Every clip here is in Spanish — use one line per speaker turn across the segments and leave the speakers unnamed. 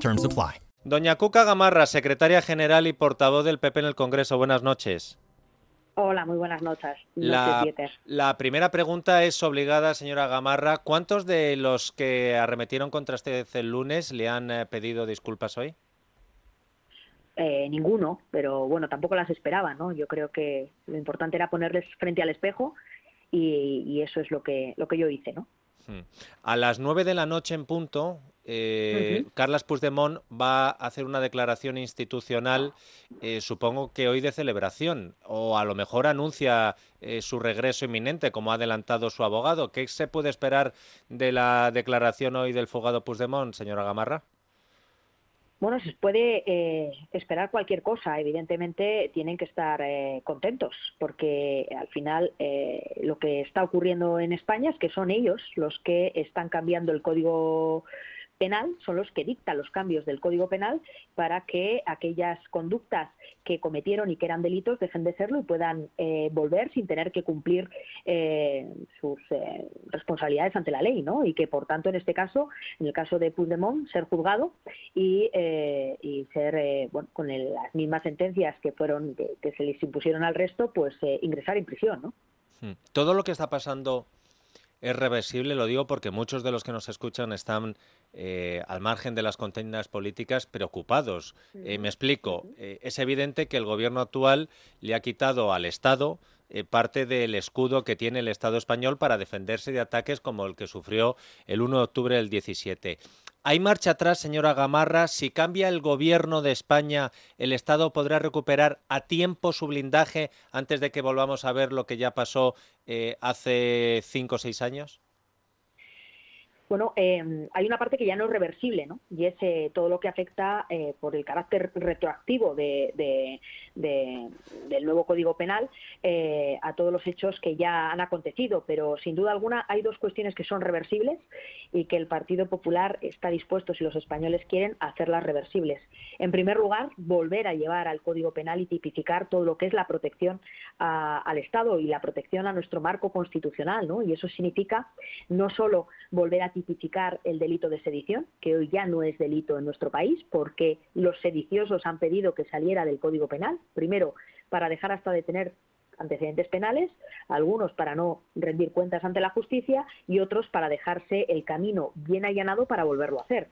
Terms apply.
Doña Cuca Gamarra, secretaria general y portavoz del PP en el Congreso. Buenas noches.
Hola, muy buenas noches.
La, la, primera pregunta es obligada, señora Gamarra. ¿Cuántos de los que arremetieron contra usted el lunes le han eh, pedido disculpas hoy?
Eh, ninguno, pero bueno, tampoco las esperaba, ¿no? Yo creo que lo importante era ponerles frente al espejo y, eso es lo que, lo que yo hice, ¿no?
Hmm. A las nueve de la noche en punto, eh, Carlas Puigdemont va a hacer una declaración institucional, eh, supongo que hoy de celebración, o a lo mejor anuncia eh, su regreso inminente, como ha adelantado su abogado. ¿Qué se puede esperar de la declaración hoy del fugado Puigdemont, señora Gamarra?
Bueno, se puede eh, esperar cualquier cosa. Evidentemente tienen que estar contentos porque al final lo que está ocurriendo en España es que son ellos los que están cambiando el código penal son los que dictan los cambios del Código Penal para que aquellas conductas que cometieron y que eran delitos dejen de serlo y puedan eh, volver sin tener que cumplir eh, sus eh, responsabilidades ante la ley, ¿no? Y que, por tanto, en este caso, en el caso de Puigdemont, ser juzgado y, ser, bueno, con las mismas sentencias que fueron que, se les impusieron al resto, pues ingresar en prisión, ¿no?
Hmm. Todo lo que está pasando es reversible, lo digo porque muchos de los que nos escuchan están eh, al margen de las contiendas políticas preocupados. Eh, me explico, eh, es evidente que el gobierno actual le ha quitado al Estado parte del escudo que tiene el Estado español para defenderse de ataques como el que sufrió el 1 de octubre del 17. ¿Hay marcha atrás, señora Gamarra? Si cambia el gobierno de España, ¿el Estado podrá recuperar a tiempo su blindaje antes de que volvamos a ver lo que ya pasó eh, hace cinco o seis años?
Bueno, eh, hay una parte que ya no es reversible, ¿no? Y es eh, todo lo que afecta eh, por el carácter retroactivo de, del nuevo Código Penal a todos los hechos que ya han acontecido. Pero sin duda alguna hay dos cuestiones que son reversibles y que el Partido Popular está dispuesto, si los españoles quieren, a hacerlas reversibles. En primer lugar, volver a llevar al Código Penal y tipificar todo lo que es la protección al Estado y la protección a nuestro marco constitucional, ¿no? Y eso significa no solo volver a tipificar el delito de sedición, que hoy ya no es delito en nuestro país, porque los sediciosos han pedido que saliera del Código Penal, primero para dejar hasta de tener antecedentes penales, algunos para no rendir cuentas ante la justicia y otros para dejarse el camino bien allanado para volverlo a hacer.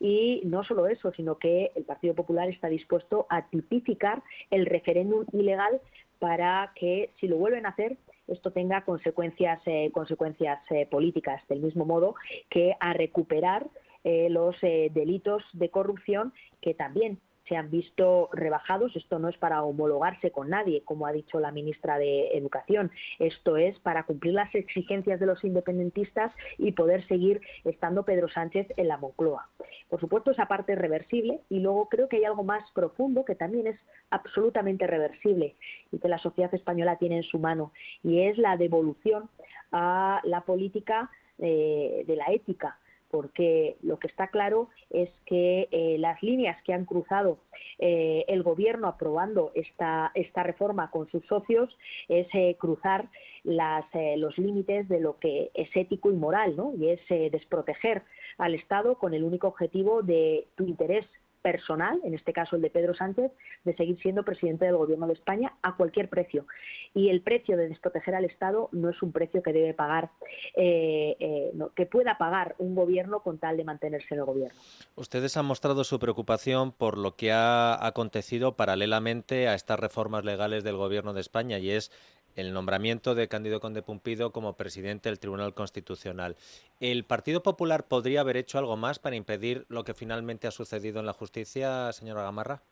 Y no solo eso, sino que el Partido Popular está dispuesto a tipificar el referéndum ilegal para que, si lo vuelven a hacer, esto tenga consecuencias, eh, consecuencias eh, políticas, del mismo modo que a recuperar eh, los delitos de corrupción que también se han visto rebajados. Esto no es para homologarse con nadie, como ha dicho la ministra de Educación. Esto es para cumplir las exigencias de los independentistas y poder seguir estando Pedro Sánchez en la Moncloa. Por supuesto, esa parte es reversible y luego creo que hay algo más profundo que también es absolutamente reversible y que la sociedad española tiene en su mano y es la devolución a la política eh, de la ética porque lo que está claro es que eh, las líneas que han cruzado eh, el gobierno aprobando esta, esta reforma con sus socios es eh, cruzar las, los límites de lo que es ético y moral, ¿no? y es desproteger al Estado con el único objetivo de tu interés personal, en este caso el de Pedro Sánchez, de seguir siendo presidente del Gobierno de España a cualquier precio. Y el precio de desproteger al Estado no es un precio que debe pagar, eh, eh, que pueda pagar un gobierno con tal de mantenerse en el gobierno.
Ustedes han mostrado su preocupación por lo que ha acontecido paralelamente a estas reformas legales del Gobierno de España y es el nombramiento de Cándido Conde Pumpido como presidente del Tribunal Constitucional. ¿El Partido Popular podría haber hecho algo más para impedir lo que finalmente ha sucedido en la justicia, señora Gamarra?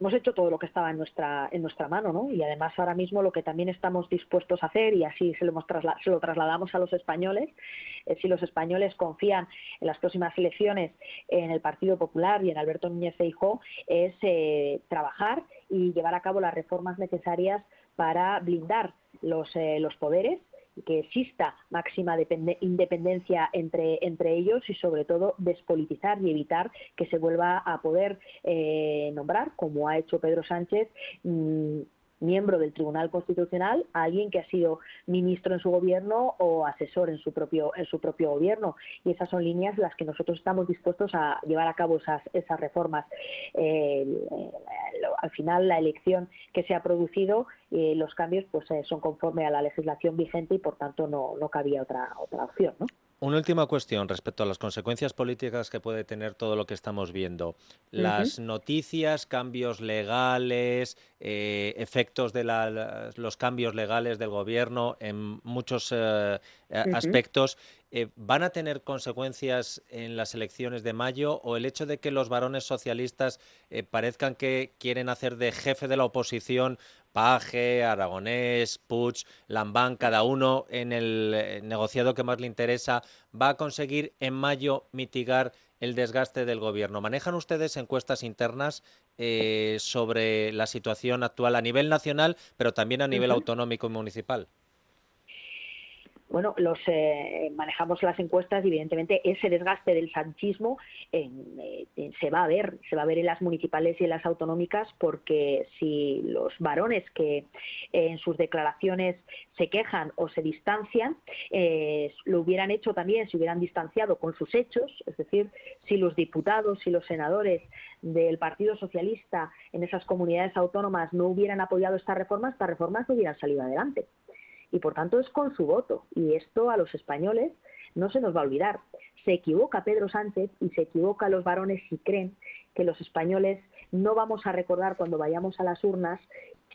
hemos hecho todo lo que estaba en nuestra en nuestra mano, ¿no? Y además ahora mismo lo que también estamos dispuestos a hacer y así se lo, hemos se lo trasladamos a los españoles, si los españoles confían en las próximas elecciones en el Partido Popular y en Alberto Núñez Feijóo es eh, trabajar y llevar a cabo las reformas necesarias para blindar los, eh, los poderes que exista máxima independencia entre, entre ellos y sobre todo despolitizar y evitar que se vuelva a poder eh, nombrar, como ha hecho Pedro Sánchez, mm, miembro del Tribunal Constitucional a alguien que ha sido ministro en su gobierno o asesor en su propio en su propio gobierno. Y esas son líneas las que nosotros estamos dispuestos a llevar a cabo esas esas reformas al final la elección que se ha producido eh, los cambios pues eh, son conforme a la legislación vigente y por tanto no, no cabía otra otra opción ¿no?
Una última cuestión respecto a las consecuencias políticas que puede tener todo lo que estamos viendo. Las noticias, cambios legales, eh, efectos de los cambios legales del gobierno en muchos eh, aspectos, eh, ¿van a tener consecuencias en las elecciones de mayo o el hecho de que los varones socialistas parezcan que quieren hacer de jefe de la oposición Paje, Aragonés, Puig, Lambán, cada uno en el eh, negociado que más le interesa, va a conseguir en mayo mitigar el desgaste del gobierno. ¿Manejan ustedes encuestas internas eh, sobre la situación actual a nivel nacional, pero también a nivel autonómico y municipal?
Bueno, los eh, manejamos las encuestas y evidentemente ese desgaste del sanchismo eh, se va a ver, se va a ver en las municipales y en las autonómicas porque si los varones que eh, en sus declaraciones se quejan o se distancian, lo hubieran hecho también si hubieran distanciado con sus hechos, es decir, si los diputados y los senadores del Partido Socialista en esas comunidades autónomas no hubieran apoyado estas reformas, estas reformas no hubieran salido adelante y por tanto es con su voto. Y esto a los españoles no se nos va a olvidar. Se equivoca Pedro Sánchez y se equivoca los varones si creen que los españoles no vamos a recordar cuando vayamos a las urnas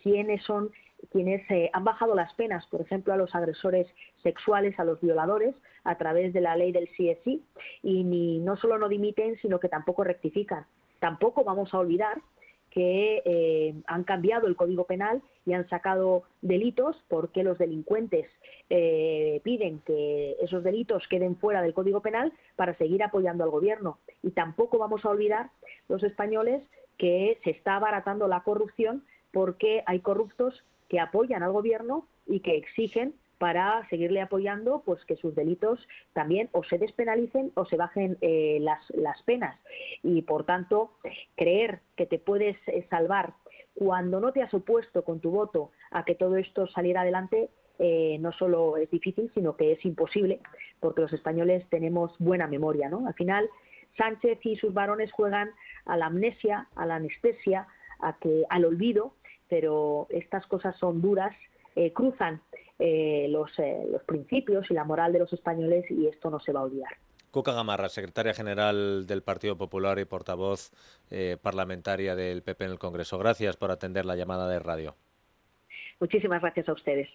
quiénes son quienes eh, han bajado las penas, por ejemplo, a los agresores sexuales, a los violadores, a través de la ley del CSI, y ni, no solo no dimiten, sino que tampoco rectifican. Tampoco vamos a olvidar que eh, han cambiado el Código Penal y han sacado delitos porque los delincuentes eh, piden que esos delitos queden fuera del Código Penal para seguir apoyando al Gobierno. Y tampoco vamos a olvidar los españoles que se está abaratando la corrupción porque hay corruptos que apoyan al Gobierno y que exigen para seguirle apoyando pues que sus delitos también o se despenalicen o se bajen eh, las, las penas. Y por tanto creer que te puedes eh, salvar cuando no te has opuesto con tu voto a que todo esto saliera adelante eh, no solo es difícil sino que es imposible porque los españoles tenemos buena memoria no al final Sánchez y sus varones juegan a la amnesia a la anestesia a que al olvido pero estas cosas son duras cruzan eh, los, eh, los principios y la moral de los españoles y esto no se va a olvidar.
Cuca Gamarra, secretaria general del Partido Popular y portavoz eh, parlamentaria del PP en el Congreso. Gracias por atender la llamada de radio.
Muchísimas gracias a ustedes.